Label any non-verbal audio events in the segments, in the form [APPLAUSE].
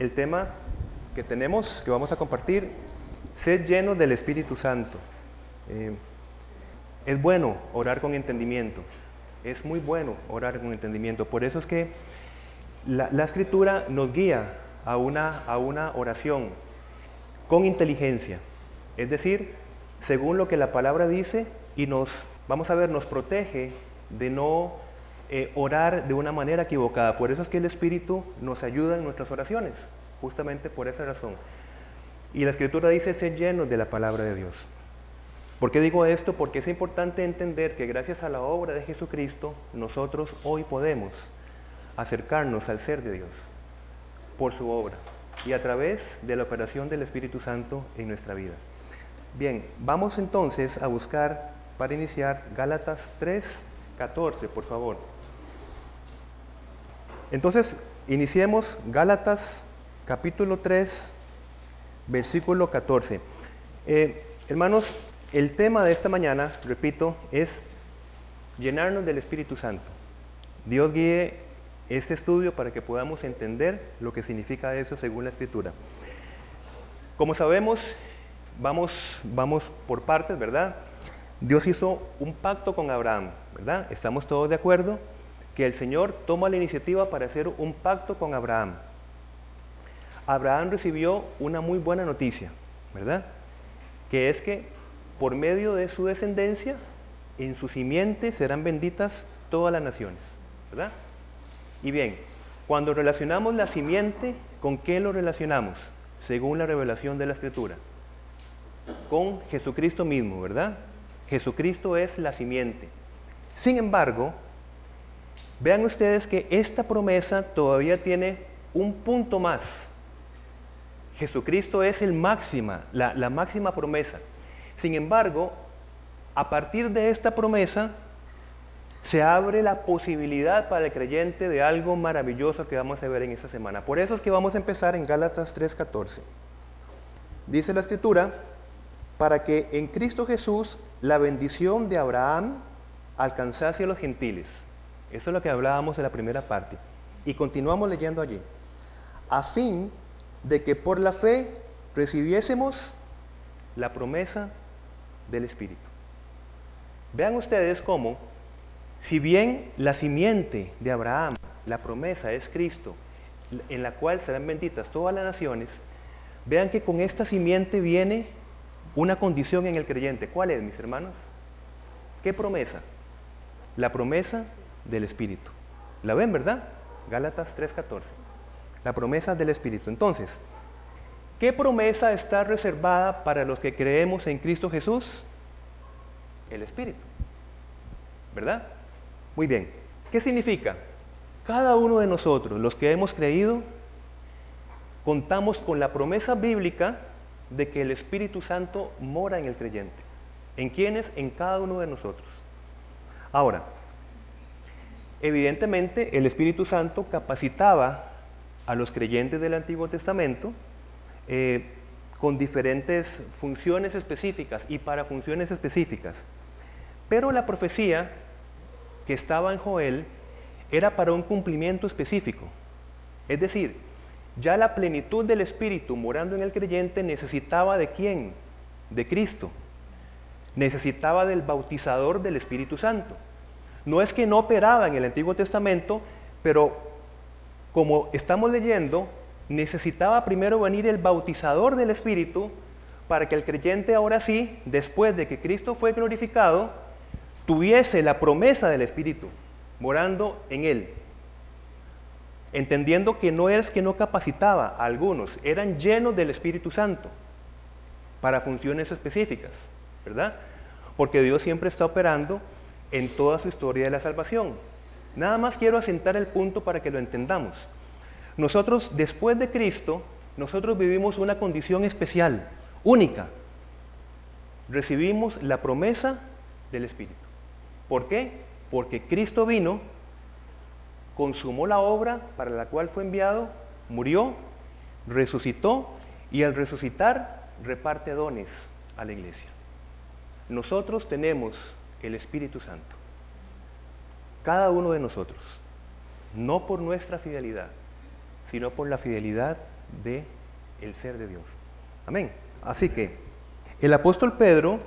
el tema que tenemos, que vamos a compartir, sed lleno del Espíritu Santo. Eh, es bueno orar con entendimiento, es muy bueno orar con entendimiento. Por eso es que la, escritura nos guía a una, a una oración con inteligencia, es decir, según lo que la palabra dice y nos, vamos a ver, nos protege de no eh, orar de una manera equivocada. Por eso es que el Espíritu nos ayuda en nuestras oraciones, justamente por esa razón. Y la Escritura dice ser llenos de la palabra de Dios. ¿Por qué digo esto? Porque es importante entender que gracias a la obra de Jesucristo, nosotros hoy podemos acercarnos al ser de Dios por su obra y a través de la operación del Espíritu Santo en nuestra vida. Bien, vamos entonces a buscar para iniciar Gálatas 3, 14, por favor. Entonces, iniciemos Gálatas capítulo 3, versículo 14. Eh, hermanos, el tema de esta mañana, repito, es llenarnos del Espíritu Santo. Dios guíe este estudio para que podamos entender lo que significa eso según la Escritura. Como sabemos, vamos, vamos por partes, ¿verdad? Dios hizo un pacto con Abraham, ¿verdad? Estamos todos de acuerdo que el Señor toma la iniciativa para hacer un pacto con Abraham. Abraham recibió una muy buena noticia, ¿verdad? Que es que por medio de su descendencia, en su simiente serán benditas todas las naciones, ¿verdad? Y bien, cuando relacionamos la simiente, ¿con qué lo relacionamos? Según la revelación de la Escritura. Con Jesucristo mismo, ¿verdad? Jesucristo es la simiente. Sin embargo, vean ustedes que esta promesa todavía tiene un punto más. Jesucristo es el máxima, la, la máxima promesa. Sin embargo, a partir de esta promesa, se abre la posibilidad para el creyente de algo maravilloso que vamos a ver en esta semana. Por eso es que vamos a empezar en Gálatas 3:14. Dice la escritura, para que en Cristo Jesús la bendición de Abraham alcanzase a los gentiles. Eso es lo que hablábamos en la primera parte. Y continuamos leyendo allí. A fin de que por la fe recibiésemos la promesa del Espíritu. Vean ustedes cómo si bien la simiente de Abraham, la promesa es Cristo, en la cual serán benditas todas las naciones, vean que con esta simiente viene una condición en el creyente. ¿Cuál es, mis hermanos? ¿Qué promesa? La promesa del Espíritu. ¿La ven, verdad? Gálatas 3:14. La promesa del Espíritu. Entonces, ¿qué promesa está reservada para los que creemos en Cristo Jesús? El Espíritu. ¿Verdad? Muy bien, ¿qué significa? Cada uno de nosotros, los que hemos creído, contamos con la promesa bíblica de que el Espíritu Santo mora en el creyente. ¿En quiénes? En cada uno de nosotros. Ahora, evidentemente el Espíritu Santo capacitaba a los creyentes del Antiguo Testamento eh, con diferentes funciones específicas y para funciones específicas. Pero la profecía que estaba en Joel era para un cumplimiento específico. Es decir, ya la plenitud del Espíritu morando en el creyente necesitaba de quién? De Cristo. Necesitaba del bautizador del Espíritu Santo. No es que no operaba en el Antiguo Testamento, pero como estamos leyendo, necesitaba primero venir el bautizador del Espíritu para que el creyente ahora sí, después de que Cristo fue glorificado, tuviese la promesa del Espíritu morando en él. Entendiendo que no es que no capacitaba a algunos, eran llenos del Espíritu Santo para funciones específicas, ¿verdad? Porque Dios siempre está operando en toda su historia de la salvación. Nada más quiero asentar el punto para que lo entendamos. Nosotros, después de Cristo, nosotros vivimos una condición especial, única. Recibimos la promesa del Espíritu. ¿Por qué? Porque Cristo vino, consumó la obra para la cual fue enviado, murió, resucitó y al resucitar reparte dones a la iglesia. Nosotros tenemos el Espíritu Santo. Cada uno de nosotros. No por nuestra fidelidad, sino por la fidelidad de el ser de Dios. Amén. Así que el apóstol Pedro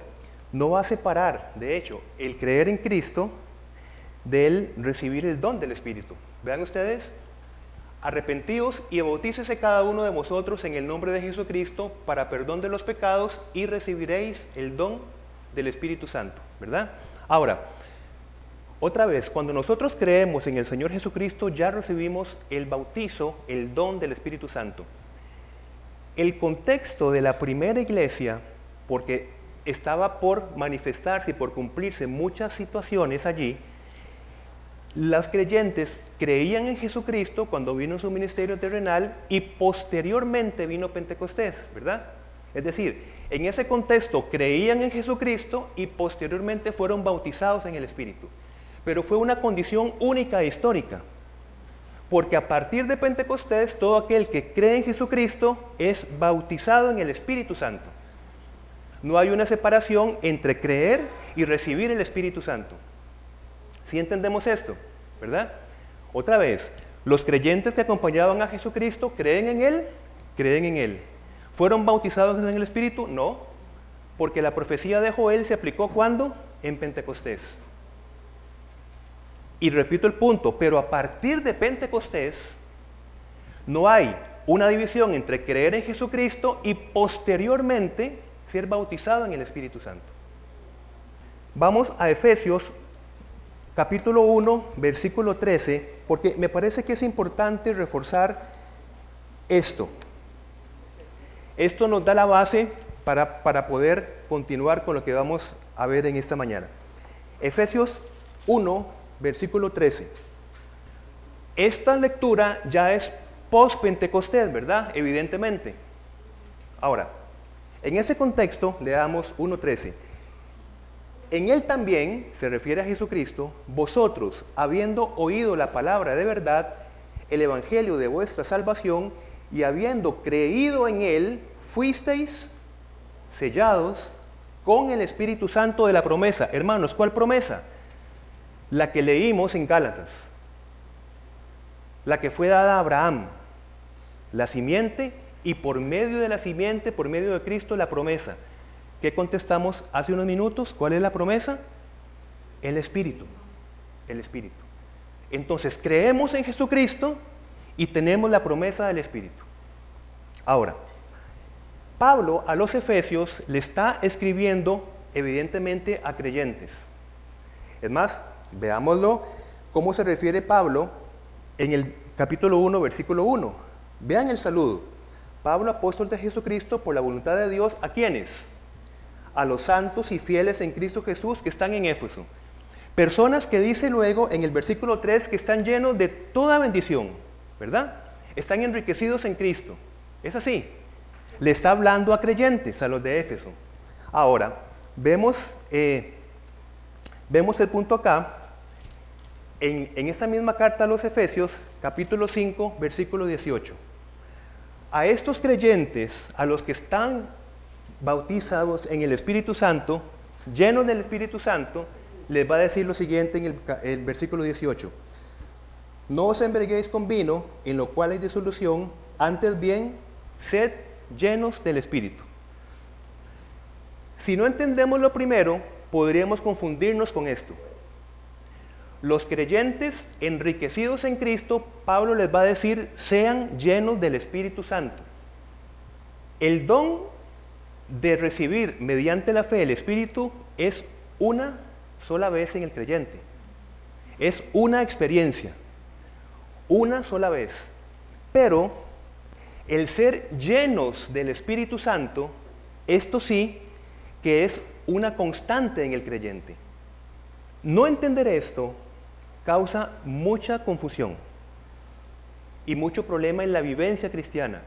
no va a separar, de hecho, el creer en Cristo del recibir el don del Espíritu. Vean ustedes, arrepentíos y bautícese cada uno de vosotros en el nombre de Jesucristo para perdón de los pecados y recibiréis el don del Espíritu Santo, ¿verdad? Ahora, otra vez, cuando nosotros creemos en el Señor Jesucristo, ya recibimos el bautizo, el don del Espíritu Santo. El contexto de la primera iglesia, porque estaba por manifestarse y por cumplirse muchas situaciones allí, las creyentes creían en Jesucristo cuando vino su ministerio terrenal y posteriormente vino Pentecostés, ¿verdad? Es decir, en ese contexto creían en Jesucristo y posteriormente fueron bautizados en el Espíritu pero fue una condición única e histórica. Porque a partir de Pentecostés, todo aquel que cree en Jesucristo es bautizado en el Espíritu Santo. No hay una separación entre creer y recibir el Espíritu Santo. Si entendemos esto, ¿verdad? Otra vez, los creyentes que acompañaban a Jesucristo creen en Él, creen en Él. ¿Fueron bautizados en el Espíritu? No, porque la profecía de Joel se aplicó cuando? En Pentecostés. Y repito el punto, pero a partir de Pentecostés no hay una división entre creer en Jesucristo y posteriormente ser bautizado en el Espíritu Santo. Vamos a Efesios capítulo 1, versículo 13, porque me parece que es importante reforzar esto. Esto nos da la base para, para poder continuar con lo que vamos a ver en esta mañana. Efesios 1, versículo 13. Esta lectura ya es post-Pentecostés, ¿verdad? Evidentemente. Ahora, en ese contexto le damos 1.13. En él también, se refiere a Jesucristo, vosotros, habiendo oído la palabra de verdad, el evangelio de vuestra salvación, y habiendo creído en él, fuisteis sellados con el Espíritu Santo de la promesa. Hermanos, ¿cuál promesa? la que leímos en Gálatas, la que fue dada a Abraham, la simiente y por medio de la simiente, por medio de Cristo, la promesa. ¿Qué contestamos hace unos minutos? ¿Cuál es la promesa? El Espíritu, el Espíritu. Entonces creemos en Jesucristo y tenemos la promesa del Espíritu. Ahora, Pablo a los Efesios le está escribiendo evidentemente a creyentes. Es más, Veámoslo cómo se refiere Pablo en el capítulo 1, versículo 1. Vean el saludo. Pablo, apóstol de Jesucristo, por la voluntad de Dios, ¿a quiénes? A los santos y fieles en Cristo Jesús que están en Éfeso. Personas que dice luego en el versículo 3 que están llenos de toda bendición, ¿verdad? Están enriquecidos en Cristo. Es así. Le está hablando a creyentes, a los de Éfeso. Ahora, vemos, eh, vemos el punto acá, en, esta misma carta a los Efesios, capítulo 5, versículo 18. A estos creyentes, a los que están bautizados en el Espíritu Santo, llenos del Espíritu Santo, les va a decir lo siguiente en el, el versículo 18. No os embriaguéis con vino, en lo cual hay disolución, antes bien, sed llenos del Espíritu. Si no entendemos lo primero, podríamos confundirnos con esto. Los creyentes enriquecidos en Cristo, Pablo les va a decir, sean llenos del Espíritu Santo. El don de recibir mediante la fe el Espíritu es una sola vez en el creyente. Es una experiencia, una sola vez. Pero el ser llenos del Espíritu Santo, esto sí que es una constante en el creyente. No entender esto causa mucha confusión y mucho problema en la vivencia cristiana.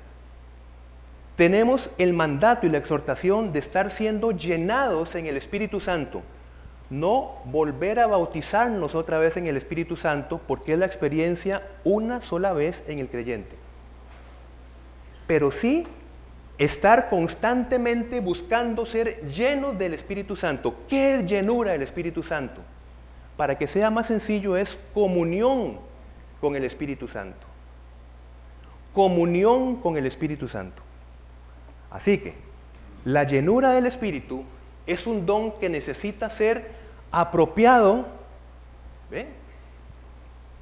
Tenemos el mandato y la exhortación de estar siendo llenados en el Espíritu Santo, no volver a bautizarnos otra vez en el Espíritu Santo porque es la experiencia una sola vez en el creyente. Pero sí estar constantemente buscando ser llenos del Espíritu Santo. ¿Qué es llenura del Espíritu Santo? para que sea más sencillo, es comunión con el Espíritu Santo. comunión con el Espíritu Santo. Así que la llenura del Espíritu es un don que necesita ser apropiado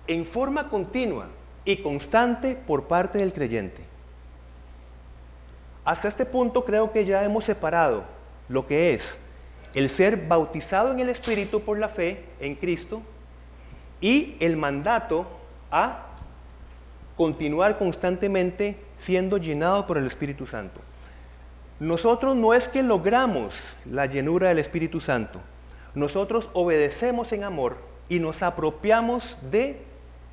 en forma continua y constante por parte del creyente. Hasta este punto creo que ya hemos separado lo que es el ser bautizado en el Espíritu por la fe en Cristo y el mandato a continuar constantemente siendo llenado por el Espíritu Santo. Nosotros no es que logramos la llenura del Espíritu Santo, nosotros obedecemos en amor y nos apropiamos de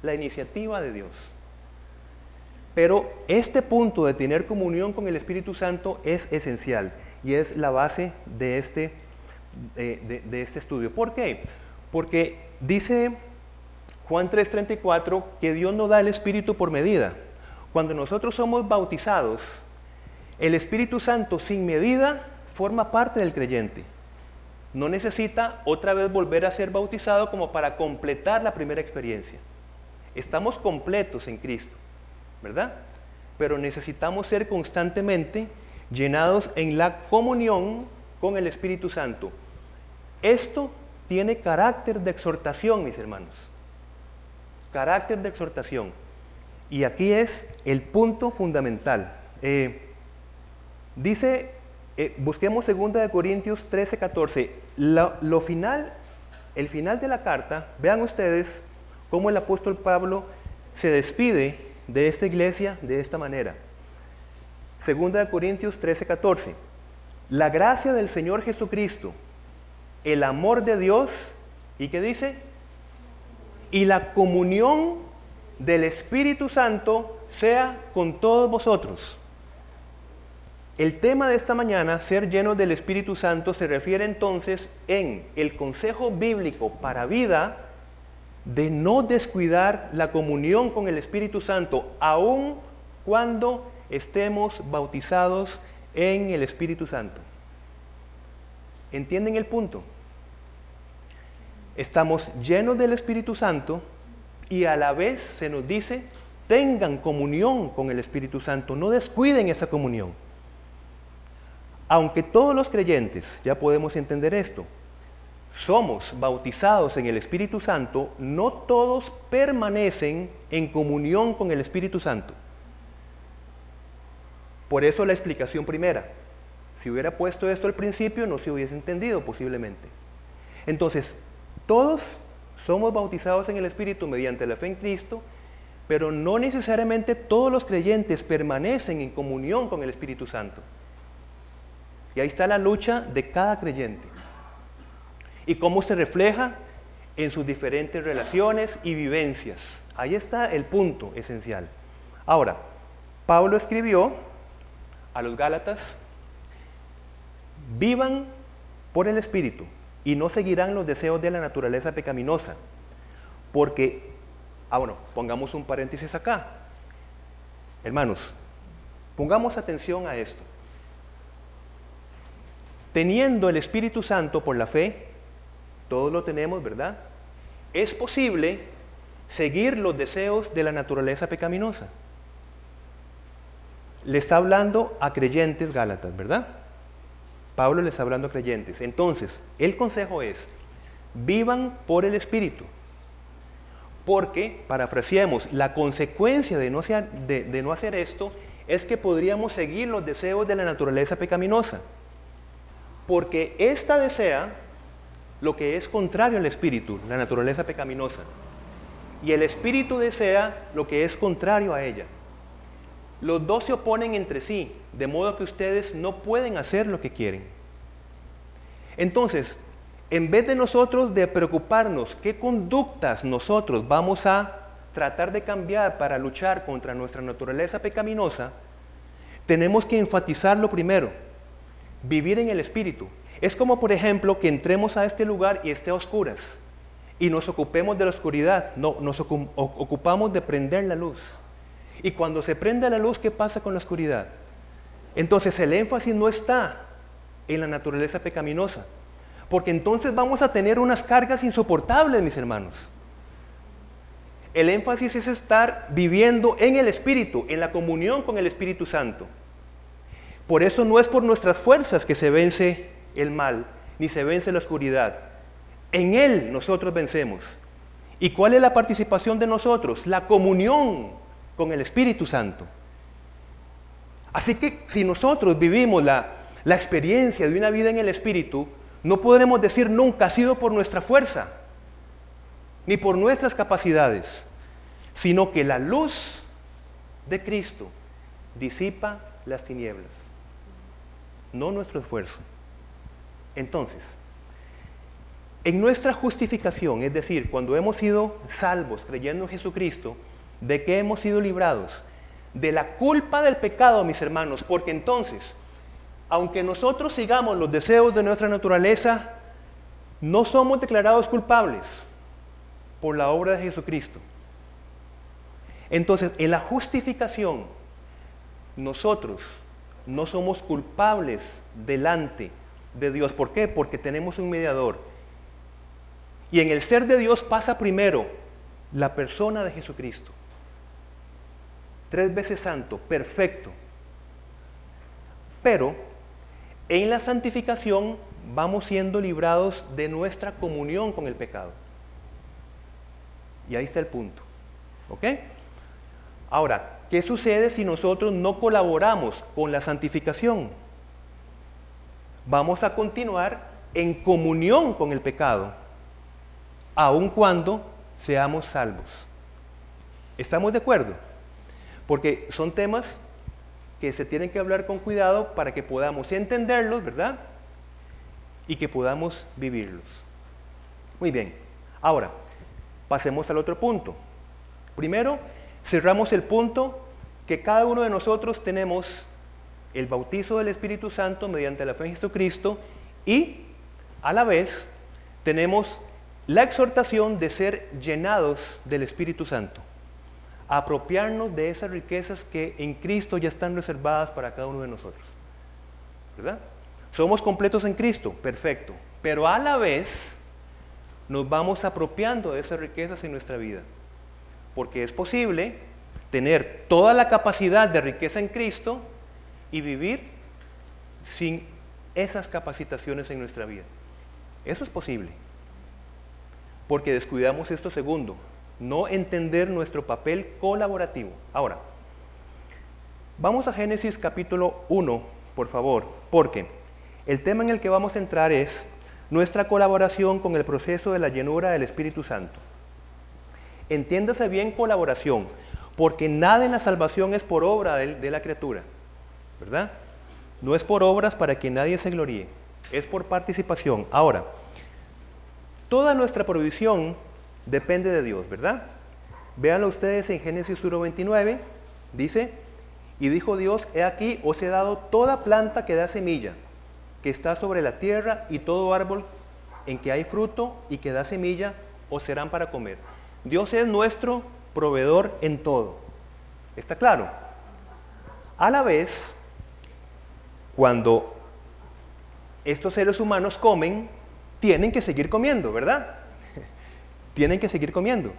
la iniciativa de Dios. Pero este punto de tener comunión con el Espíritu Santo es esencial y es la base de este, de, este estudio. ¿Por qué? Porque dice Juan 3:34 que Dios no da el Espíritu por medida. Cuando nosotros somos bautizados, el Espíritu Santo sin medida forma parte del creyente. No necesita otra vez volver a ser bautizado como para completar la primera experiencia. Estamos completos en Cristo, ¿verdad? Pero necesitamos ser constantemente llenados en la comunión con el Espíritu Santo. Esto tiene carácter de exhortación, mis hermanos. Carácter de exhortación. Y aquí es el punto fundamental. Eh, dice, eh, busquemos 2 Corintios 13, 14. lo final, el final de la carta, vean ustedes cómo el apóstol Pablo se despide de esta iglesia de esta manera. Segunda de Corintios 13, 14. La gracia del Señor Jesucristo, el amor de Dios, ¿y qué dice? Y la comunión del Espíritu Santo sea con todos vosotros. El tema de esta mañana, ser llenos del Espíritu Santo, se refiere entonces en el consejo bíblico para vida de no descuidar la comunión con el Espíritu Santo, aun cuando estemos bautizados en el Espíritu Santo. ¿Entienden el punto? Estamos llenos del Espíritu Santo y a la vez se nos dice, tengan comunión con el Espíritu Santo, no descuiden esa comunión. Aunque todos los creyentes, ya podemos entender esto, somos bautizados en el Espíritu Santo, no todos permanecen en comunión con el Espíritu Santo. Por eso la explicación primera. Si hubiera puesto esto al principio, no se hubiese entendido posiblemente. Entonces, todos somos bautizados en el Espíritu mediante la fe en Cristo, pero no necesariamente todos los creyentes permanecen en comunión con el Espíritu Santo. Y ahí está la lucha de cada creyente y cómo se refleja en sus diferentes relaciones y vivencias. Ahí está el punto esencial. Ahora, Pablo escribió a los Gálatas, vivan por el Espíritu y no seguirán los deseos de la naturaleza pecaminosa. Porque, ah bueno, pongamos un paréntesis acá. Hermanos, pongamos atención a esto. Teniendo el Espíritu Santo por la fe, todos lo tenemos, ¿verdad? Es posible seguir los deseos de la naturaleza pecaminosa. Le está hablando a creyentes gálatas, ¿verdad? Pablo le está hablando a creyentes. Entonces, el consejo es, vivan por el Espíritu. Porque, parafraseemos, la consecuencia de no, de no hacer esto es que podríamos seguir los deseos de la naturaleza pecaminosa. Porque esta desea lo que es contrario al espíritu, la naturaleza pecaminosa. Y el espíritu desea lo que es contrario a ella. Los dos se oponen entre sí, de modo que ustedes no pueden hacer lo que quieren. Entonces, en vez de nosotros de preocuparnos qué conductas nosotros vamos a tratar de cambiar para luchar contra nuestra naturaleza pecaminosa, tenemos que enfatizar lo primero, vivir en el Espíritu, es como, por ejemplo, que entremos a este lugar y esté a oscuras y nos ocupemos de la oscuridad. No, nos ocupamos de prender la luz. Y cuando se prende la luz, ¿qué pasa con la oscuridad? Entonces el énfasis no está en la naturaleza pecaminosa, porque entonces vamos a tener unas cargas insoportables, mis hermanos. El énfasis es estar viviendo en el Espíritu, en la comunión con el Espíritu Santo. Por eso no es por nuestras fuerzas que se vence el mal, ni se vence la oscuridad. En Él nosotros vencemos. ¿Y cuál es la participación de nosotros? La comunión con el Espíritu Santo. Así que si nosotros vivimos la, experiencia de una vida en el Espíritu, no podremos decir nunca ha sido por nuestra fuerza, ni por nuestras capacidades, sino que la luz de Cristo disipa las tinieblas, no nuestro esfuerzo. Entonces, en nuestra justificación, es decir, cuando hemos sido salvos creyendo en Jesucristo, ¿de qué hemos sido librados? De la culpa del pecado, mis hermanos, porque entonces, aunque nosotros sigamos los deseos de nuestra naturaleza, no somos declarados culpables por la obra de Jesucristo. Entonces, en la justificación, nosotros no somos culpables delante de Dios. ¿Por qué? Porque tenemos un mediador. Y en el ser de Dios pasa primero la persona de Jesucristo. Tres veces santo, perfecto. Pero en la santificación vamos siendo librados de nuestra comunión con el pecado. Y ahí está el punto. ¿Ok? Ahora, ¿qué sucede si nosotros no colaboramos con la santificación? Vamos a continuar en comunión con el pecado, aun cuando seamos salvos. ¿Estamos de acuerdo? Porque son temas que se tienen que hablar con cuidado para que podamos entenderlos, ¿verdad? Y que podamos vivirlos. Muy bien. Ahora, pasemos al otro punto. Primero, cerramos el punto que cada uno de nosotros tenemos el bautizo del Espíritu Santo mediante la fe en Jesucristo y a la vez tenemos la exhortación de ser llenados del Espíritu Santo, apropiarnos de esas riquezas que en Cristo ya están reservadas para cada uno de nosotros. ¿Verdad? Somos completos en Cristo, perfecto, pero a la vez nos vamos apropiando de esas riquezas en nuestra vida, porque es posible tener toda la capacidad de riqueza en Cristo y vivir sin esas capacitaciones en nuestra vida. Eso es posible. Porque descuidamos esto segundo, no entender nuestro papel colaborativo. Ahora, vamos a Génesis capítulo 1, por favor, porque el tema en el que vamos a entrar es nuestra colaboración con el proceso de la llenura del Espíritu Santo. Entiéndase bien colaboración, porque nada en la salvación es por obra de, la criatura. ¿verdad? No es por obras para que nadie se gloríe, es por participación. Ahora, toda nuestra provisión depende de Dios, ¿verdad? Véanlo ustedes en Génesis 1.29, dice, y dijo Dios, he aquí, os he dado toda planta que da semilla, que está sobre la tierra, y todo árbol en que hay fruto y que da semilla, os serán para comer. Dios es nuestro proveedor en todo. ¿Está claro? A la vez, cuando estos seres humanos comen, tienen que seguir comiendo, ¿verdad? [LAUGHS] tienen que seguir comiendo.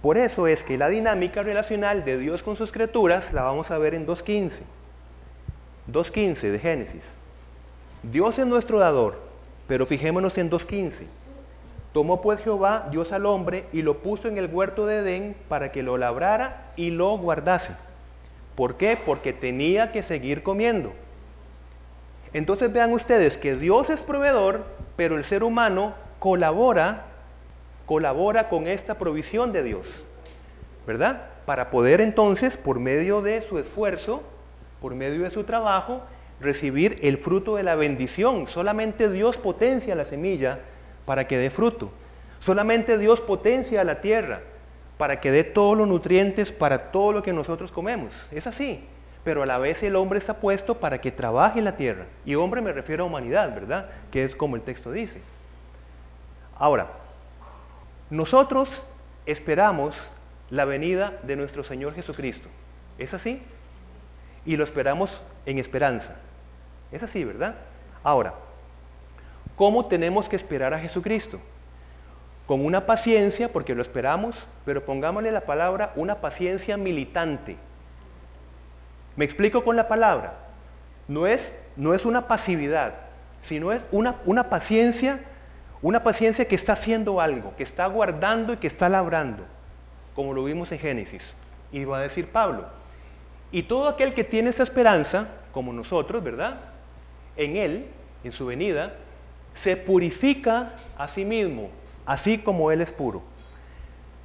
Por eso es que la dinámica relacional de Dios con sus criaturas la vamos a ver en 2.15. 2.15 de Génesis. Dios es nuestro dador, pero fijémonos en 2.15. Tomó pues Jehová, Dios al hombre, y lo puso en el huerto de Edén para que lo labrara y lo guardase. ¿Por qué? Porque tenía que seguir comiendo. Entonces vean ustedes que Dios es proveedor, pero el ser humano colabora, colabora con esta provisión de Dios, ¿verdad? Para poder entonces, por medio de su esfuerzo, por medio de su trabajo, recibir el fruto de la bendición. Solamente Dios potencia la semilla para que dé fruto. Solamente Dios potencia la tierra para que dé todos los nutrientes para todo lo que nosotros comemos. Es así pero a la vez el hombre está puesto para que trabaje la tierra. Y hombre me refiero a humanidad, ¿verdad? Que es como el texto dice. Ahora, nosotros esperamos la venida de nuestro Señor Jesucristo. ¿Es así? Y lo esperamos en esperanza. Es así, ¿verdad? Ahora, ¿cómo tenemos que esperar a Jesucristo? con una paciencia, porque lo esperamos, pero pongámosle la palabra una paciencia militante. Me explico con la palabra. No es, no es una pasividad, sino es una, una paciencia, una paciencia que está haciendo algo, que está guardando y que está labrando, como lo vimos en Génesis. Y va a decir Pablo, y todo aquel que tiene esa esperanza, como nosotros, ¿verdad? En Él, en su venida, se purifica a sí mismo, así como Él es puro.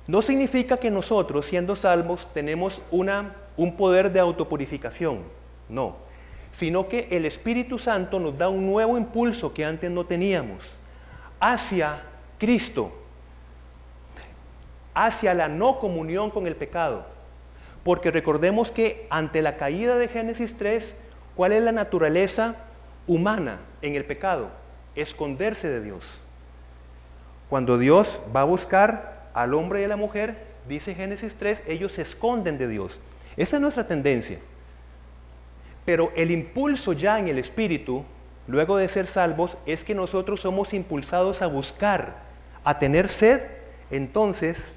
No significa que nosotros, siendo salvos, tenemos una, un poder de autopurificación, no, sino que el Espíritu Santo nos da un nuevo impulso que antes no teníamos, hacia Cristo, hacia la no comunión con el pecado. Porque recordemos que ante la caída de Génesis 3, ¿cuál es la naturaleza humana en el pecado? Esconderse de Dios. Cuando Dios va a buscar al hombre y a la mujer, dice Génesis 3, ellos se esconden de Dios. Esa es nuestra tendencia. Pero el impulso ya en el espíritu, luego de ser salvos, es que nosotros somos impulsados a buscar, a tener sed, entonces,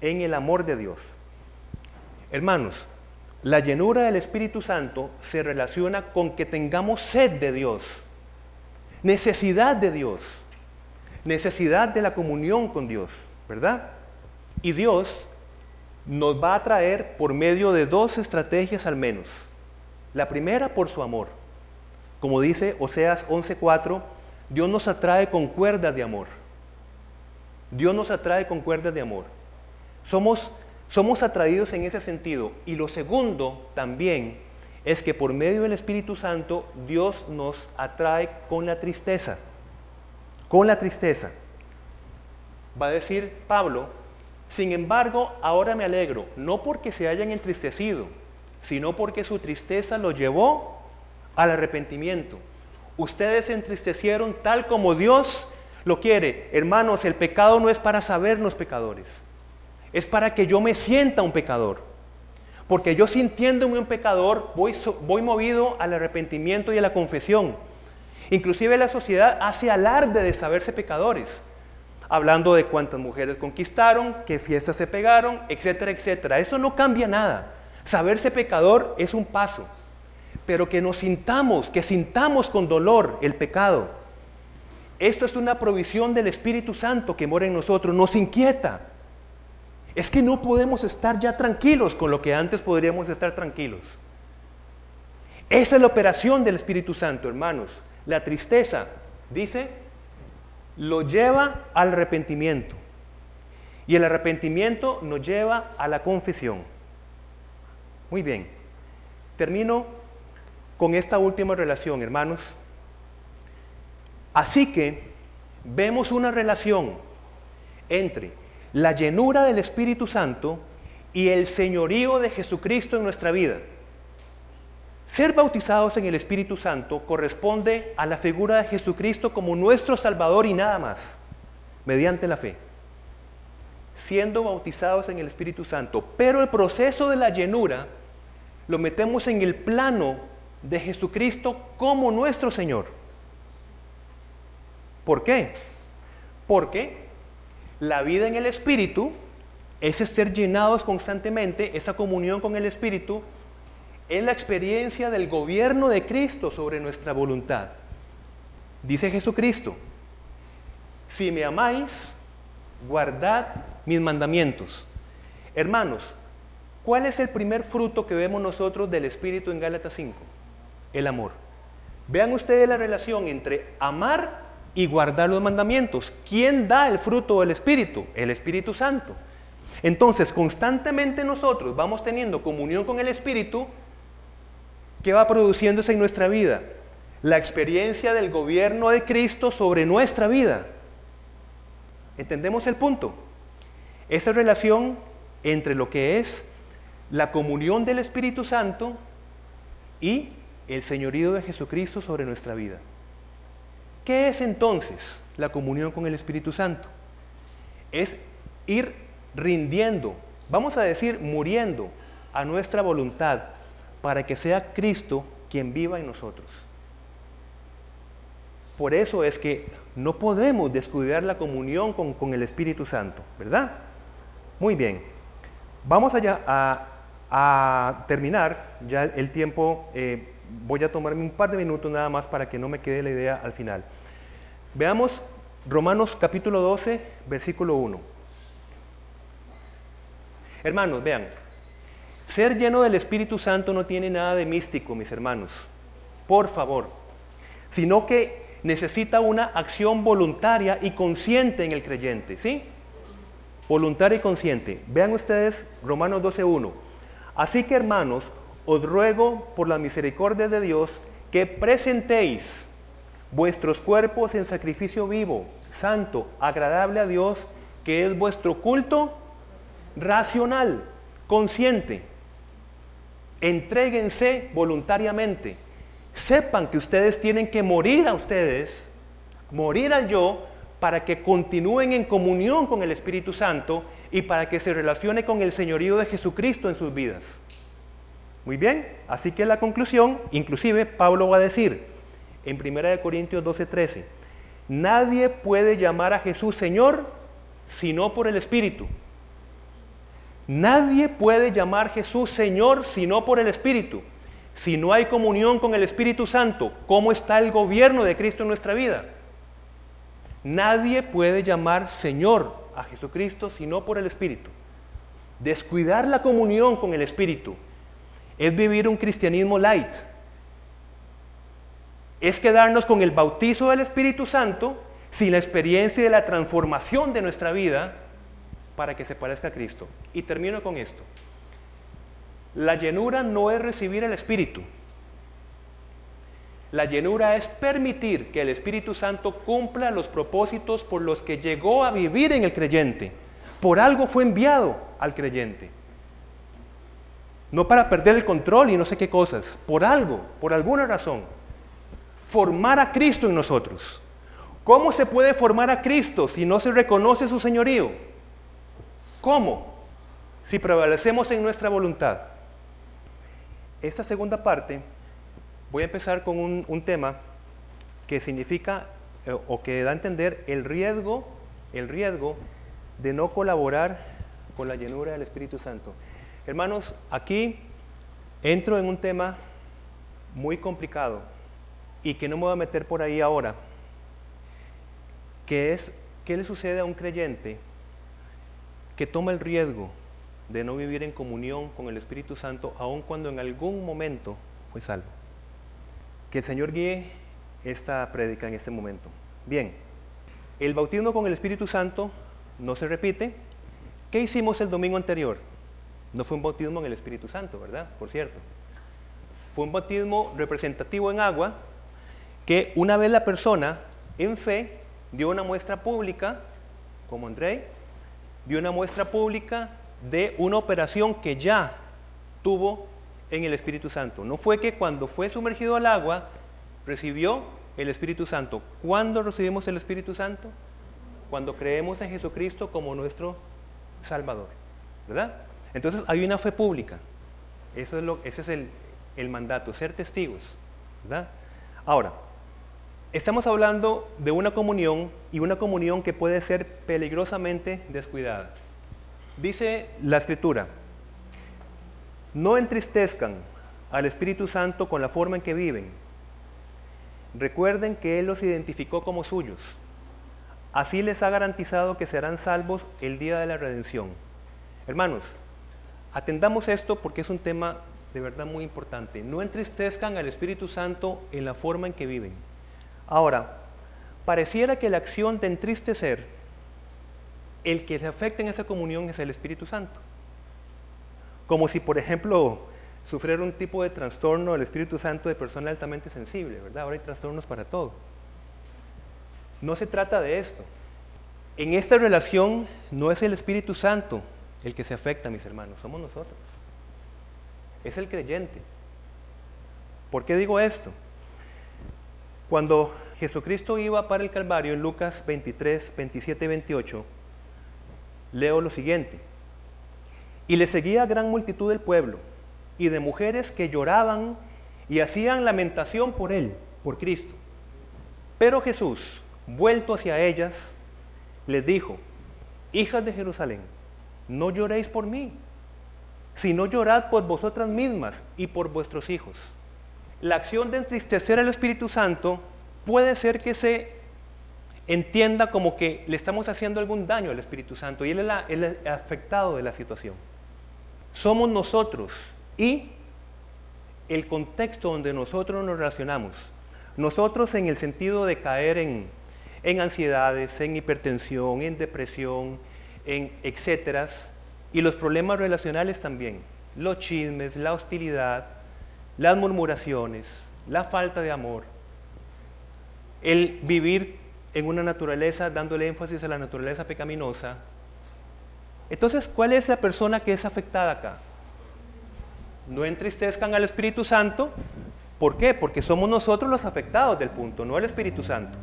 en el amor de Dios. Hermanos, la llenura del Espíritu Santo se relaciona con que tengamos sed de Dios, necesidad de Dios, necesidad de la comunión con Dios, ¿verdad? Y Dios nos va a traer por medio de dos estrategias al menos. La primera por su amor. Como dice Oseas 11:4, Dios nos atrae con cuerdas de amor. Dios nos atrae con cuerdas de amor. Somos somos atraídos en ese sentido. Y lo segundo también es que por medio del Espíritu Santo Dios nos atrae con la tristeza. Con la tristeza. Va a decir Pablo, sin embargo, ahora me alegro, no porque se hayan entristecido, sino porque su tristeza lo llevó al arrepentimiento. Ustedes se entristecieron tal como Dios lo quiere. Hermanos, el pecado no es para sabernos pecadores es para que yo me sienta un pecador. Porque yo sintiéndome un pecador voy, voy movido al arrepentimiento y a la confesión. Inclusive la sociedad hace alarde de saberse pecadores, hablando de cuántas mujeres conquistaron, qué fiestas se pegaron, etcétera, etcétera. Eso no cambia nada. Saberse pecador es un paso, pero que nos sintamos, que sintamos con dolor el pecado. Esto es una provisión del Espíritu Santo que mora en nosotros, nos inquieta. Es que no podemos estar ya tranquilos con lo que antes podríamos estar tranquilos. Esa es la operación del Espíritu Santo, hermanos. La tristeza, dice, lo lleva al arrepentimiento. Y el arrepentimiento nos lleva a la confesión. Muy bien. Termino con esta última relación, hermanos. Así que vemos una relación entre la llenura del Espíritu Santo y el señorío de Jesucristo en nuestra vida. Ser bautizados en el Espíritu Santo corresponde a la figura de Jesucristo como nuestro Salvador y nada más, mediante la fe. Siendo bautizados en el Espíritu Santo. Pero el proceso de la llenura lo metemos en el plano de Jesucristo como nuestro Señor. ¿Por qué? Porque la vida en el Espíritu es estar llenados constantemente, esa comunión con el Espíritu, es la experiencia del gobierno de Cristo sobre nuestra voluntad. Dice Jesucristo, si me amáis, guardad mis mandamientos. Hermanos, ¿cuál es el primer fruto que vemos nosotros del Espíritu en Gálatas 5? El amor. Vean ustedes la relación entre amar y guardar los mandamientos. ¿Quién da el fruto del Espíritu? El Espíritu Santo. Entonces, constantemente nosotros vamos teniendo comunión con el Espíritu que va produciéndose en nuestra vida. La experiencia del gobierno de Cristo sobre nuestra vida. ¿Entendemos el punto? Esa relación entre lo que es la comunión del Espíritu Santo y el señorío de Jesucristo sobre nuestra vida. ¿Qué es entonces la comunión con el Espíritu Santo? Es ir rindiendo, vamos a decir, muriendo a nuestra voluntad para que sea Cristo quien viva en nosotros. Por eso es que no podemos descuidar la comunión con, el Espíritu Santo, ¿verdad? Muy bien. Vamos allá a, terminar ya el tiempo. Eh, voy a tomarme un par de minutos nada más para que no me quede la idea al final. Veamos Romanos capítulo 12, versículo 1. Hermanos, vean, ser lleno del Espíritu Santo no tiene nada de místico, mis hermanos. Por favor. Sino que necesita una acción voluntaria y consciente en el creyente, ¿sí? Voluntaria y consciente. Vean ustedes Romanos 12.1. Así que hermanos, os ruego por la misericordia de Dios que presentéis vuestros cuerpos en sacrificio vivo, santo, agradable a Dios, que es vuestro culto racional, consciente. Entréguense voluntariamente. Sepan que ustedes tienen que morir a ustedes, morir al yo, para que continúen en comunión con el Espíritu Santo y para que se relacione con el señorío de Jesucristo en sus vidas. Muy bien, así que la conclusión, inclusive Pablo va a decir en 1 Corintios 12:13, nadie puede llamar a Jesús Señor sino por el Espíritu. Nadie puede llamar Jesús Señor sino por el Espíritu. Si no hay comunión con el Espíritu Santo, ¿cómo está el gobierno de Cristo en nuestra vida? Nadie puede llamar Señor a Jesucristo sino por el Espíritu. Descuidar la comunión con el Espíritu es vivir un cristianismo light. Es quedarnos con el bautizo del Espíritu Santo sin la experiencia de la transformación de nuestra vida para que se parezca a Cristo. Y termino con esto. La llenura no es recibir el Espíritu. La llenura es permitir que el Espíritu Santo cumpla los propósitos por los que llegó a vivir en el creyente. Por algo fue enviado al creyente. No para perder el control y no sé qué cosas, por algo, por alguna razón. Formar a Cristo en nosotros. ¿Cómo se puede formar a Cristo si no se reconoce su señorío? ¿Cómo? Si prevalecemos en nuestra voluntad. Esta segunda parte, voy a empezar con un, tema que significa eh, o que da a entender el riesgo, el riesgo de no colaborar con la llenura del Espíritu Santo. Hermanos, aquí entro en un tema muy complicado y que no me voy a meter por ahí ahora, que es qué le sucede a un creyente que toma el riesgo de no vivir en comunión con el Espíritu Santo, aun cuando en algún momento fue salvo. Que el Señor guíe esta prédica en este momento. Bien, el bautismo con el Espíritu Santo no se repite. ¿Qué hicimos el domingo anterior? No fue un bautismo en el Espíritu Santo, ¿verdad? Por cierto. Fue un bautismo representativo en agua que una vez la persona en fe dio una muestra pública, como André, dio una muestra pública de una operación que ya tuvo en el Espíritu Santo. No fue que cuando fue sumergido al agua recibió el Espíritu Santo. ¿Cuándo recibimos el Espíritu Santo? Cuando creemos en Jesucristo como nuestro Salvador. ¿Verdad? Entonces hay una fe pública. Eso es ese es el, el mandato, ser testigos. Ahora, estamos hablando de una comunión y una comunión que puede ser peligrosamente descuidada. Dice la escritura, no entristezcan al Espíritu Santo con la forma en que viven. Recuerden que Él los identificó como suyos. Así les ha garantizado que serán salvos el día de la redención. Hermanos, Atendamos esto porque es un tema de verdad muy importante. No entristezcan al Espíritu Santo en la forma en que viven. Ahora, pareciera que la acción de entristecer, el que se afecta en esa comunión es el Espíritu Santo. Como si, por ejemplo, sufriera un tipo de trastorno del Espíritu Santo de persona altamente sensible, ¿verdad? Ahora hay trastornos para todo. No se trata de esto. En esta relación no es el Espíritu Santo el que se afecta, mis hermanos, somos nosotros. Es el creyente. ¿Por qué digo esto? Cuando Jesucristo iba para el Calvario en Lucas 23, 27 y 28, leo lo siguiente. Y le seguía gran multitud del pueblo y de mujeres que lloraban y hacían lamentación por él, por Cristo. Pero Jesús, vuelto hacia ellas, les dijo, hijas de Jerusalén, no lloréis por mí, sino llorad por vosotras mismas y por vuestros hijos. La acción de entristecer al Espíritu Santo puede ser que se entienda como que le estamos haciendo algún daño al Espíritu Santo y él es, el afectado de la situación. Somos nosotros y el contexto donde nosotros nos relacionamos. Nosotros en el sentido de caer en, en ansiedades, en hipertensión, en depresión, en etcétera, y los problemas relacionales también, los chismes, la hostilidad, las murmuraciones, la falta de amor, el vivir en una naturaleza dándole énfasis a la naturaleza pecaminosa. Entonces, ¿cuál es la persona que es afectada acá? No entristezcan al Espíritu Santo. ¿Por qué? Porque somos nosotros los afectados del punto, no el Espíritu Santo.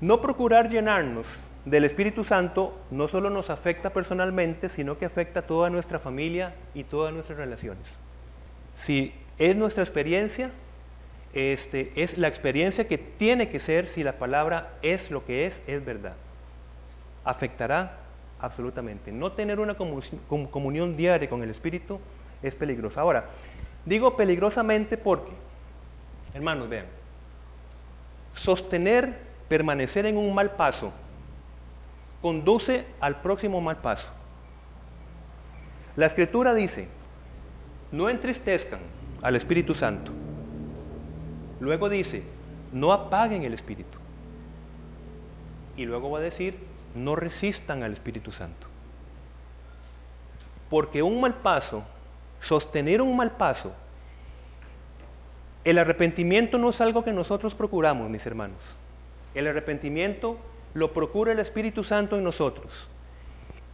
No procurar llenarnos del Espíritu Santo no solo nos afecta personalmente, sino que afecta a toda nuestra familia y todas nuestras relaciones. Si es nuestra experiencia, este, es la experiencia que tiene que ser si la palabra es lo que es, es verdad. Afectará absolutamente. No tener una comunión diaria con el Espíritu es peligroso. Ahora, digo peligrosamente porque, hermanos, vean, sostener, permanecer en un mal paso, conduce al próximo mal paso. La escritura dice, no entristezcan al Espíritu Santo. Luego dice, no apaguen el Espíritu. Y luego va a decir, no resistan al Espíritu Santo. Porque un mal paso, sostener un mal paso, el arrepentimiento no es algo que nosotros procuramos, mis hermanos. El arrepentimiento lo procura el Espíritu Santo en nosotros.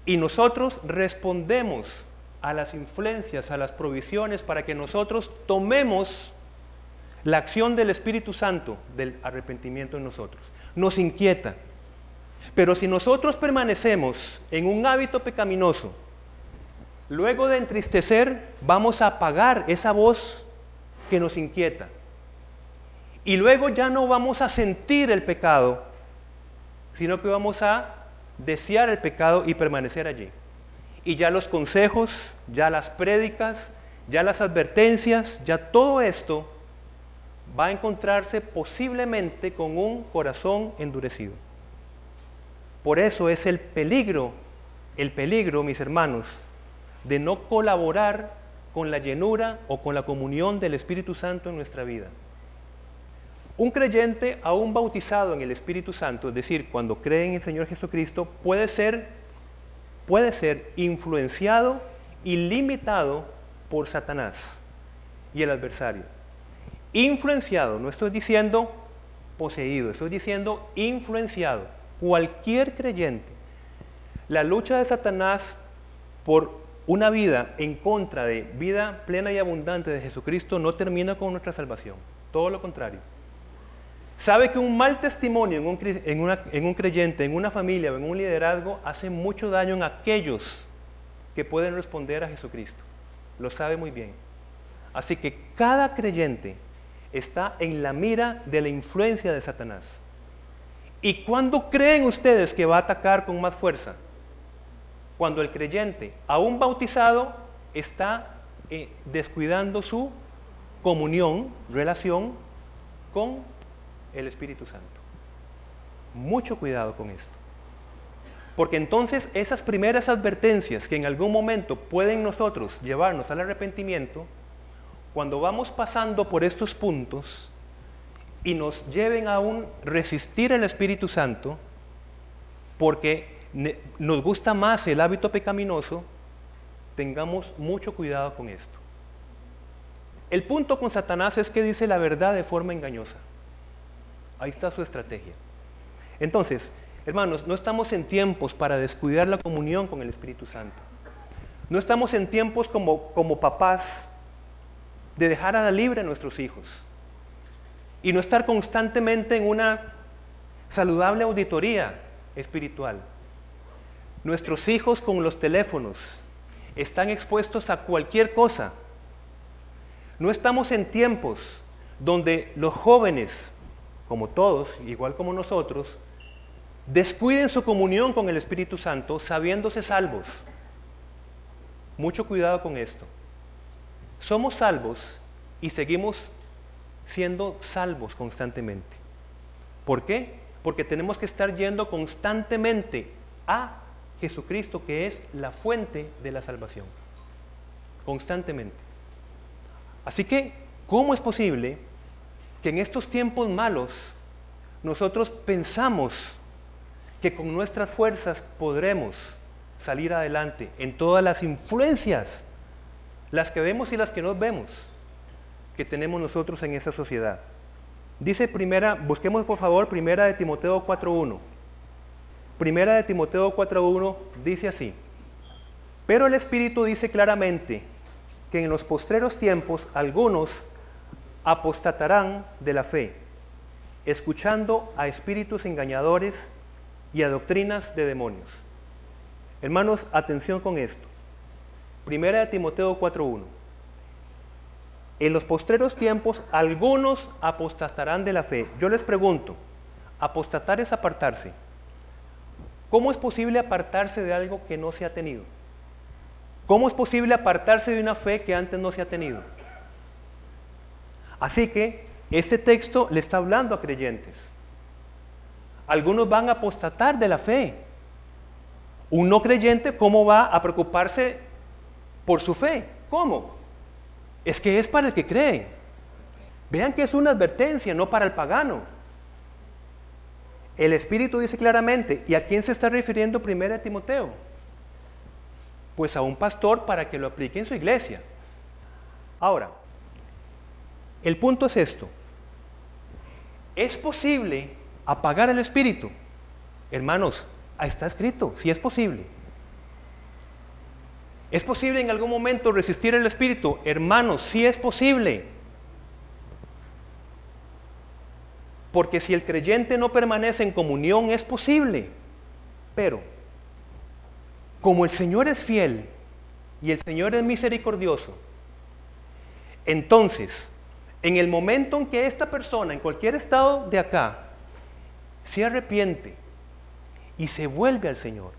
Y nosotros respondemos a las influencias, a las provisiones, para que nosotros tomemos la acción del Espíritu Santo del arrepentimiento en nosotros. Nos inquieta. Pero si nosotros permanecemos en un hábito pecaminoso, luego de entristecer, vamos a apagar esa voz que nos inquieta. Y luego ya no vamos a sentir el pecado, sino que vamos a desear el pecado y permanecer allí. Y ya los consejos, ya las prédicas, ya las advertencias, ya todo esto va a encontrarse posiblemente con un corazón endurecido. Por eso es el peligro, el peligro, mis hermanos, de no colaborar con la llenura o con la comunión del Espíritu Santo en nuestra vida. Un creyente aún bautizado en el Espíritu Santo, es decir, cuando cree en el Señor Jesucristo, puede ser, puede ser influenciado y limitado por Satanás y el adversario. Influenciado, no estoy diciendo poseído, estoy diciendo influenciado. Cualquier creyente. La lucha de Satanás por una vida en contra de vida plena y abundante de Jesucristo no termina con nuestra salvación. Todo lo contrario. Sabe que un mal testimonio en un, creyente, en una familia o en un liderazgo hace mucho daño en aquellos que pueden responder a Jesucristo. Lo sabe muy bien. Así que cada creyente está en la mira de la influencia de Satanás. ¿Y cuándo creen ustedes que va a atacar con más fuerza? Cuando el creyente, aún bautizado, está eh, descuidando su comunión, relación con el Espíritu Santo. Mucho cuidado con esto. Porque entonces esas primeras advertencias que en algún momento pueden nosotros llevarnos al arrepentimiento, cuando vamos pasando por estos puntos y nos lleven a un resistir al Espíritu Santo, porque nos gusta más el hábito pecaminoso, tengamos mucho cuidado con esto. El punto con Satanás es que dice la verdad de forma engañosa. Ahí está su estrategia. Entonces, hermanos, no estamos en tiempos para descuidar la comunión con el Espíritu Santo. No estamos en tiempos como, como papás de dejar a la libre a nuestros hijos y no estar constantemente en una saludable auditoría espiritual. Nuestros hijos con los teléfonos están expuestos a cualquier cosa. No estamos en tiempos donde los jóvenes como todos, igual como nosotros, descuiden su comunión con el Espíritu Santo sabiéndose salvos. Mucho cuidado con esto. Somos salvos y seguimos siendo salvos constantemente. ¿Por qué? Porque tenemos que estar yendo constantemente a Jesucristo, que es la fuente de la salvación. Constantemente. Así que, ¿cómo es posible que en estos tiempos malos nosotros pensamos que con nuestras fuerzas podremos salir adelante en todas las influencias, las que vemos y las que no vemos, que tenemos nosotros en esa sociedad? Dice primera, busquemos por favor primera de Timoteo 4.1. Primera de Timoteo 4.1 dice así, pero el Espíritu dice claramente que en los postreros tiempos algunos apostatarán de la fe, escuchando a espíritus engañadores y a doctrinas de demonios. Hermanos, atención con esto. Primera de Timoteo 4.1. En los postreros tiempos algunos apostatarán de la fe. Yo les pregunto, apostatar es apartarse. ¿Cómo es posible apartarse de algo que no se ha tenido? ¿Cómo es posible apartarse de una fe que antes no se ha tenido? Así que este texto le está hablando a creyentes. Algunos van a apostatar de la fe. Un no creyente, ¿cómo va a preocuparse por su fe? ¿Cómo? Es que es para el que cree. Vean que es una advertencia, no para el pagano. El Espíritu dice claramente, ¿y a quién se está refiriendo primero a Timoteo? Pues a un pastor para que lo aplique en su iglesia. Ahora, el punto es esto. ¿Es posible apagar el espíritu? Hermanos, está escrito, si es posible. ¿Es posible en algún momento resistir el espíritu? Hermanos, sí es posible. Porque si el creyente no permanece en comunión, es posible. Pero, como el Señor es fiel y el Señor es misericordioso, entonces en el momento en que esta persona, en cualquier estado de acá, se arrepiente y se vuelve al Señor,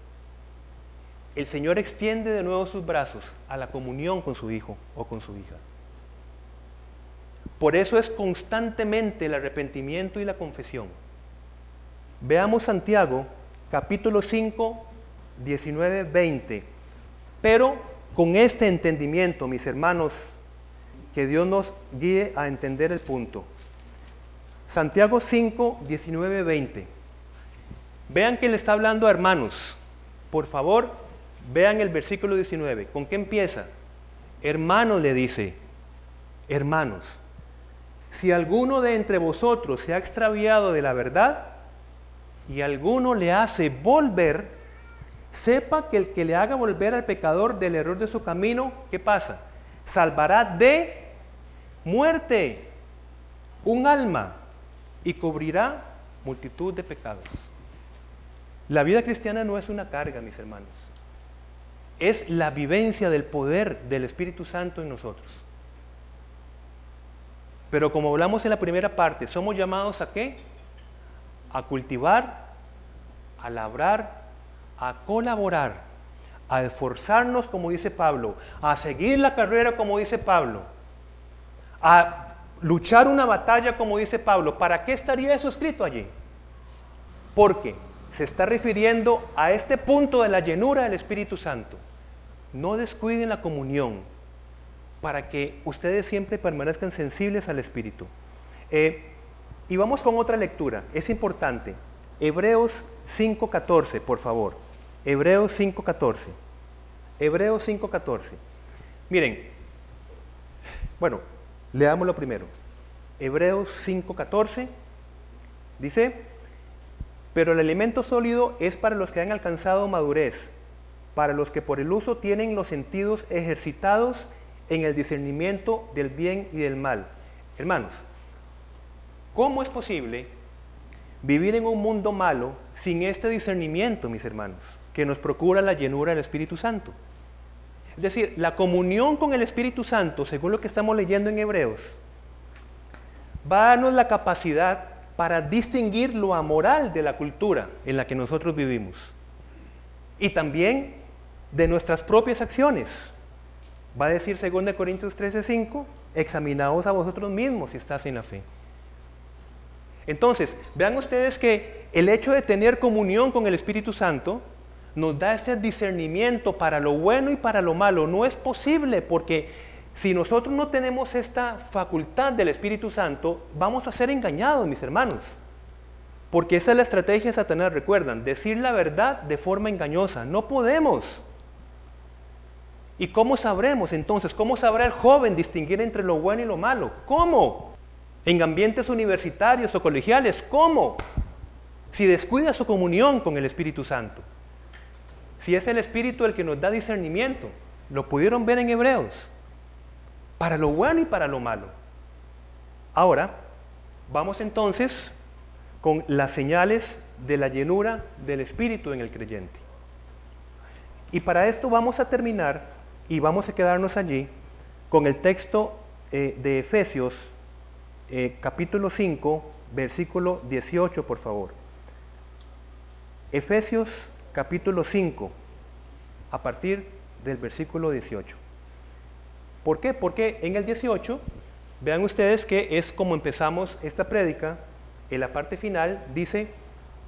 el Señor extiende de nuevo sus brazos a la comunión con su hijo o con su hija. Por eso es constantemente el arrepentimiento y la confesión. Veamos Santiago capítulo 5, 19, 20. Pero con este entendimiento, mis hermanos que Dios nos guíe a entender el punto. Santiago 5, 19, 20. Vean que le está hablando a hermanos. Por favor, vean el versículo 19. ¿Con qué empieza? Hermanos le dice, hermanos, si alguno de entre vosotros se ha extraviado de la verdad y alguno le hace volver, sepa que el que le haga volver al pecador del error de su camino, ¿qué pasa? Salvará de muerte, un alma, y cubrirá multitud de pecados. La vida cristiana no es una carga, mis hermanos. Es la vivencia del poder del Espíritu Santo en nosotros. Pero como hablamos en la primera parte, somos llamados a qué? A cultivar, a labrar, a colaborar, a esforzarnos, como dice Pablo, a seguir la carrera, como dice Pablo a luchar una batalla, como dice Pablo, ¿para qué estaría eso escrito allí? Porque se está refiriendo a este punto de la llenura del Espíritu Santo. No descuiden la comunión para que ustedes siempre permanezcan sensibles al Espíritu. Eh, y vamos con otra lectura, es importante. Hebreos 5.14, por favor. Hebreos 5.14. Hebreos 5.14. Miren, bueno, Leámoslo primero. Hebreos 5:14 dice, pero el alimento sólido es para los que han alcanzado madurez, para los que por el uso tienen los sentidos ejercitados en el discernimiento del bien y del mal. Hermanos, ¿cómo es posible vivir en un mundo malo sin este discernimiento, mis hermanos, que nos procura la llenura del Espíritu Santo? Es decir, la comunión con el Espíritu Santo, según lo que estamos leyendo en Hebreos, va a darnos la capacidad para distinguir lo amoral de la cultura en la que nosotros vivimos. Y también de nuestras propias acciones. Va a decir 2 Corintios 13:5, examinaos a vosotros mismos si estás en la fe. Entonces, vean ustedes que el hecho de tener comunión con el Espíritu Santo nos da ese discernimiento para lo bueno y para lo malo. No es posible porque si nosotros no tenemos esta facultad del Espíritu Santo, vamos a ser engañados, mis hermanos. Porque esa es la estrategia de Satanás, recuerdan, decir la verdad de forma engañosa. No podemos. ¿Y cómo sabremos entonces? ¿Cómo sabrá el joven distinguir entre lo bueno y lo malo? ¿Cómo? En ambientes universitarios o colegiales, ¿cómo? Si descuida su comunión con el Espíritu Santo. Si es el Espíritu el que nos da discernimiento. Lo pudieron ver en Hebreos. Para lo bueno y para lo malo. Ahora, vamos entonces con las señales de la llenura del Espíritu en el creyente. Y para esto vamos a terminar y vamos a quedarnos allí con el texto eh, de Efesios eh, capítulo 5, versículo 18, por favor. Efesios capítulo 5, a partir del versículo 18. ¿Por qué? Porque en el 18, vean ustedes que es como empezamos esta prédica, en la parte final dice,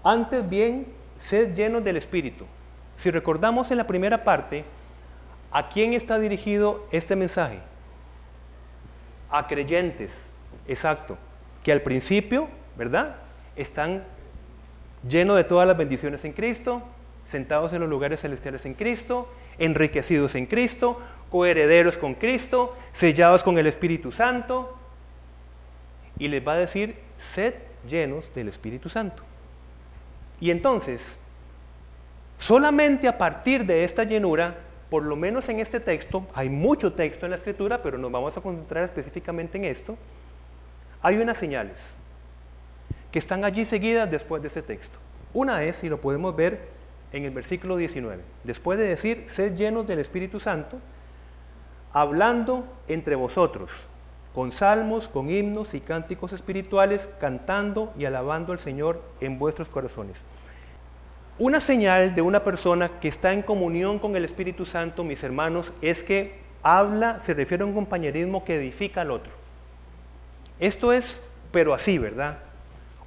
antes bien, sed llenos del Espíritu. Si recordamos en la primera parte, ¿a quién está dirigido este mensaje? A creyentes, Exacto. Que al principio, ¿verdad? Están llenos de todas las bendiciones en Cristo, sentados en los lugares celestiales en Cristo, enriquecidos en Cristo, coherederos con Cristo, sellados con el Espíritu Santo. Y les va a decir, sed llenos del Espíritu Santo. Y entonces, solamente a partir de esta llenura, por lo menos en este texto, hay mucho texto en la escritura, pero nos vamos a concentrar específicamente en esto, hay unas señales que están allí seguidas después de ese texto. Una es, y lo podemos ver en el versículo 19, después de decir, sed llenos del Espíritu Santo, hablando entre vosotros, con salmos, con himnos y cánticos espirituales, cantando y alabando al Señor en vuestros corazones. Una señal de una persona que está en comunión con el Espíritu Santo, mis hermanos, es que habla, se refiere a un compañerismo que edifica al otro. Esto es, pero así, ¿verdad?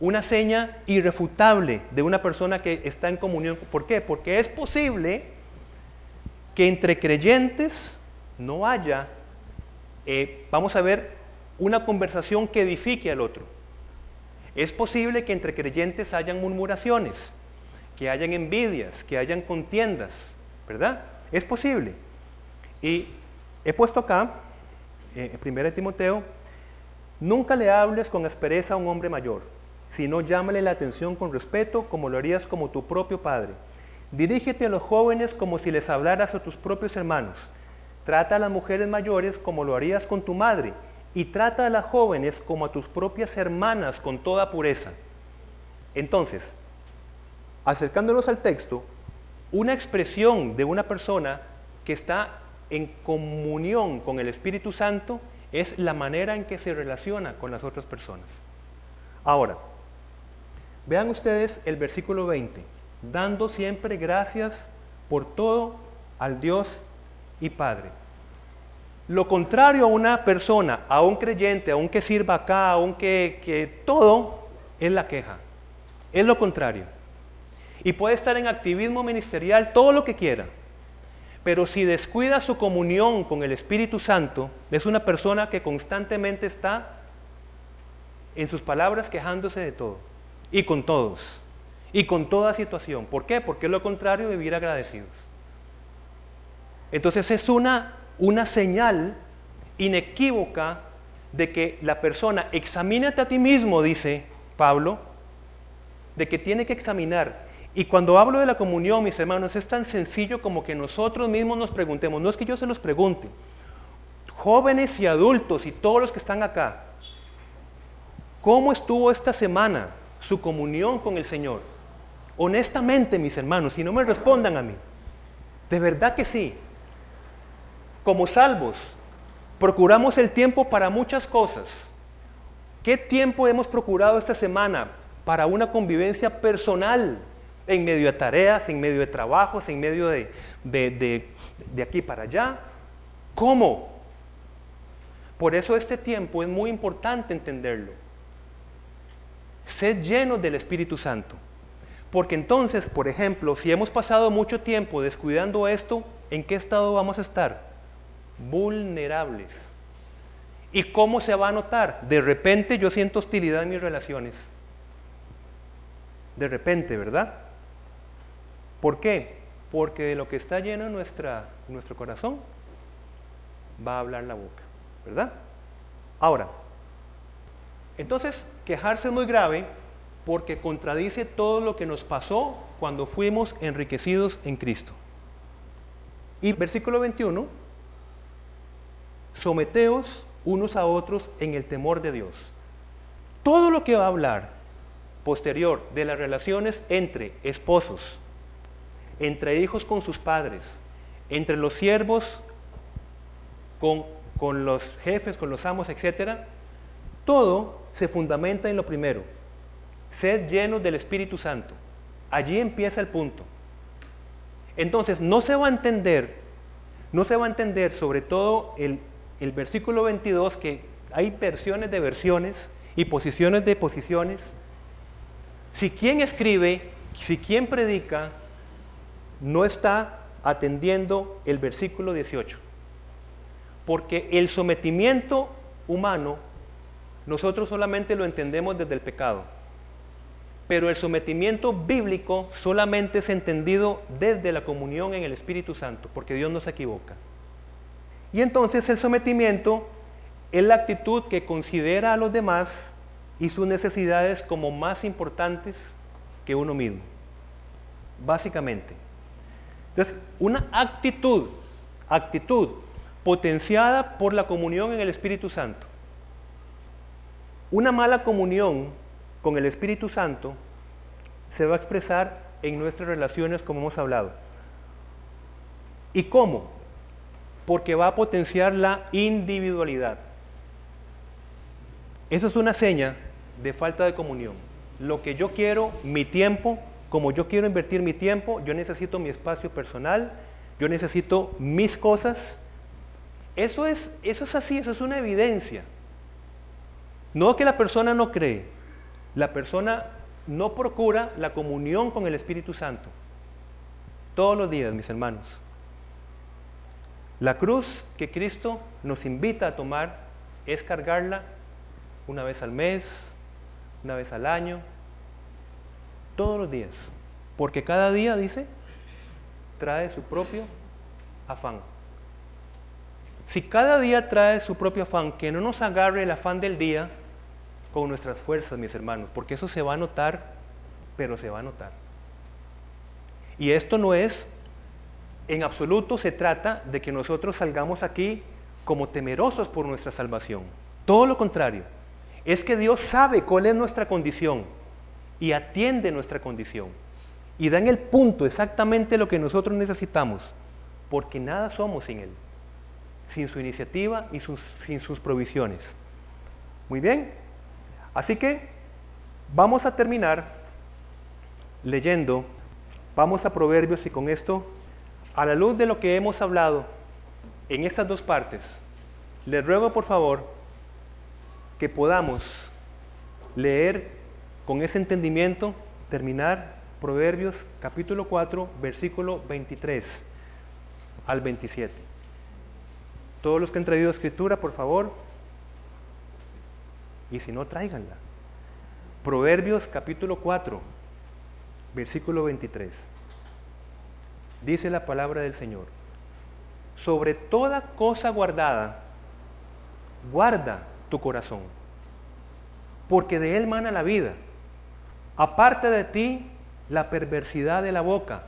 Una seña irrefutable de una persona que está en comunión. ¿Por qué? Porque es posible que entre creyentes no haya, eh, vamos a ver, una conversación que edifique al otro. Es posible que entre creyentes hayan murmuraciones, que hayan envidias, que hayan contiendas, ¿verdad? Es posible. Y he puesto acá, eh, en 1 Timoteo Nunca le hables con aspereza a un hombre mayor, sino llámale la atención con respeto como lo harías como tu propio padre. Dirígete a los jóvenes como si les hablaras a tus propios hermanos. Trata a las mujeres mayores como lo harías con tu madre y trata a las jóvenes como a tus propias hermanas con toda pureza. Entonces, acercándonos al texto, una expresión de una persona que está en comunión con el Espíritu Santo es la manera en que se relaciona con las otras personas. Ahora, vean ustedes el versículo 20, dando siempre gracias por todo al Dios y Padre. Lo contrario a una persona, a un creyente, a un que sirva acá, a un que, que todo, es la queja. Es lo contrario. Y puede estar en activismo ministerial todo lo que quiera. Pero si descuida su comunión con el Espíritu Santo, es una persona que constantemente está en sus palabras quejándose de todo y con todos y con toda situación. ¿Por qué? Porque es lo contrario de vivir agradecidos. Entonces es una, una señal inequívoca de que la persona, examínate a ti mismo, dice Pablo, de que tiene que examinar y cuando hablo de la comunión, mis hermanos, es tan sencillo como que nosotros mismos nos preguntemos, no es que yo se los pregunte, jóvenes y adultos y todos los que están acá, ¿cómo estuvo esta semana su comunión con el Señor? Honestamente, mis hermanos, si no me respondan a mí, de verdad que sí. Como salvos, procuramos el tiempo para muchas cosas. ¿Qué tiempo hemos procurado esta semana para una convivencia personal en medio de tareas, en medio de trabajos, en medio de, de aquí para allá? ¿Cómo? Por eso este tiempo es muy importante entenderlo. Sed llenos del Espíritu Santo. Porque entonces, por ejemplo, si hemos pasado mucho tiempo descuidando esto, ¿en qué estado vamos a estar? Vulnerables. ¿Y cómo se va a notar? De repente yo siento hostilidad en mis relaciones. De repente, ¿verdad? ¿Por qué? Porque de lo que está lleno nuestra, nuestro corazón va a hablar la boca, ¿verdad? Ahora, entonces quejarse es muy grave porque contradice todo lo que nos pasó cuando fuimos enriquecidos en Cristo. Y versículo 21, someteos unos a otros en el temor de Dios. Todo lo que va a hablar posterior de las relaciones entre esposos, entre hijos con sus padres, entre los siervos con, con los jefes, con los amos, etc., todo se fundamenta en lo primero. Sed llenos del Espíritu Santo. Allí empieza el punto. Entonces, no se va a entender, no se va a entender sobre todo el el versículo 22, que hay versiones de versiones y posiciones de posiciones, si quien escribe, si quien predica, no está atendiendo el versículo 18. Porque el sometimiento humano, nosotros solamente lo entendemos desde el pecado. Pero el sometimiento bíblico solamente es entendido desde la comunión en el Espíritu Santo, porque Dios no se equivoca. Y entonces el sometimiento es la actitud que considera a los demás y sus necesidades como más importantes que uno mismo. Básicamente. Entonces, una actitud, actitud potenciada por la comunión en el Espíritu Santo. Una mala comunión con el Espíritu Santo se va a expresar en nuestras relaciones como hemos hablado. ¿Y cómo? porque va a potenciar la individualidad. Eso es una seña de falta de comunión. Lo que yo quiero, mi tiempo, como yo quiero invertir mi tiempo, yo necesito mi espacio personal, yo necesito mis cosas. Eso es, eso es así, eso es una evidencia. No que la persona no cree, la persona no procura la comunión con el Espíritu Santo. Todos los días, mis hermanos. La cruz que Cristo nos invita a tomar es cargarla una vez al mes, una vez al año, todos los días. Porque cada día, dice, trae su propio afán. Si cada día trae su propio afán, que no nos agarre el afán del día con nuestras fuerzas, mis hermanos, porque eso se va a notar, pero se va a notar. Y esto no es en absoluto se trata de que nosotros salgamos aquí como temerosos por nuestra salvación. Todo lo contrario. Es que Dios sabe cuál es nuestra condición y atiende nuestra condición. Y da en el punto exactamente lo que nosotros necesitamos, porque nada somos sin Él, sin su iniciativa y sin sus provisiones. Muy bien. Así que vamos a terminar leyendo, vamos a Proverbios y con esto a la luz de lo que hemos hablado en estas dos partes, les ruego por favor que podamos leer con ese entendimiento, terminar Proverbios capítulo 4, versículo 23 al 27. Todos los que han traído escritura, por favor, y si no, tráiganla. Proverbios capítulo 4, versículo 23 dice la palabra del Señor, sobre toda cosa guardada, guarda tu corazón, porque de él mana la vida. Aparte de ti la perversidad de la boca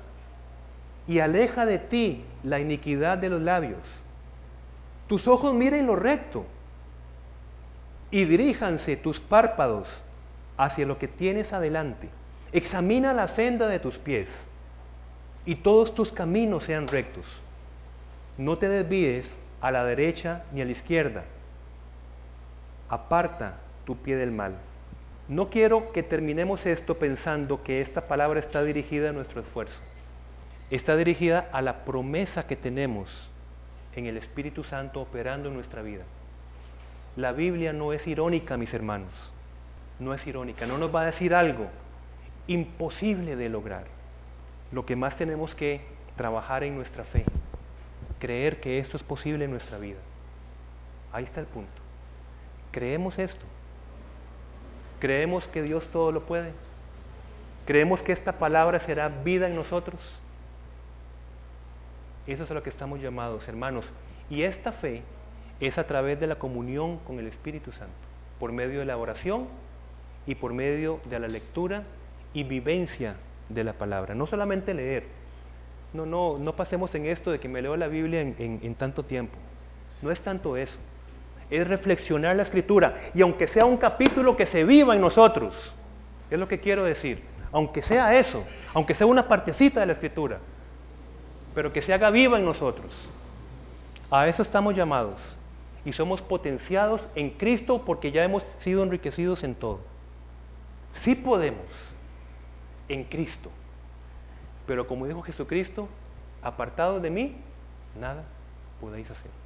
y aleja de ti la iniquidad de los labios. Tus ojos miren lo recto y diríjanse tus párpados hacia lo que tienes adelante. Examina la senda de tus pies y todos tus caminos sean rectos. No te desvíes a la derecha ni a la izquierda. Aparta tu pie del mal. No quiero que terminemos esto pensando que esta palabra está dirigida a nuestro esfuerzo. Está dirigida a la promesa que tenemos en el Espíritu Santo operando en nuestra vida. La Biblia no es irónica, mis hermanos. No es irónica. No nos va a decir algo imposible de lograr. Lo que más tenemos que trabajar en nuestra fe. Creer que esto es posible en nuestra vida. Ahí está el punto. ¿Creemos esto? ¿Creemos que Dios todo lo puede? ¿Creemos que esta palabra será vida en nosotros? Eso es a lo que estamos llamados, hermanos. Y esta fe es a través de la comunión con el Espíritu Santo, por medio de la oración y por medio de la lectura y vivencia de la palabra. No solamente leer. No, no, no pasemos en esto de que me leo la Biblia en, en tanto tiempo. No es tanto eso. Es reflexionar la escritura. Y aunque sea un capítulo que se viva en nosotros, es lo que quiero decir. Aunque sea eso, aunque sea una partecita de la escritura, pero que se haga viva en nosotros. A eso estamos llamados. Y somos potenciados en Cristo porque ya hemos sido enriquecidos en todo. Sí podemos, en Cristo. Pero como dijo Jesucristo, apartado de mí, nada podéis hacer.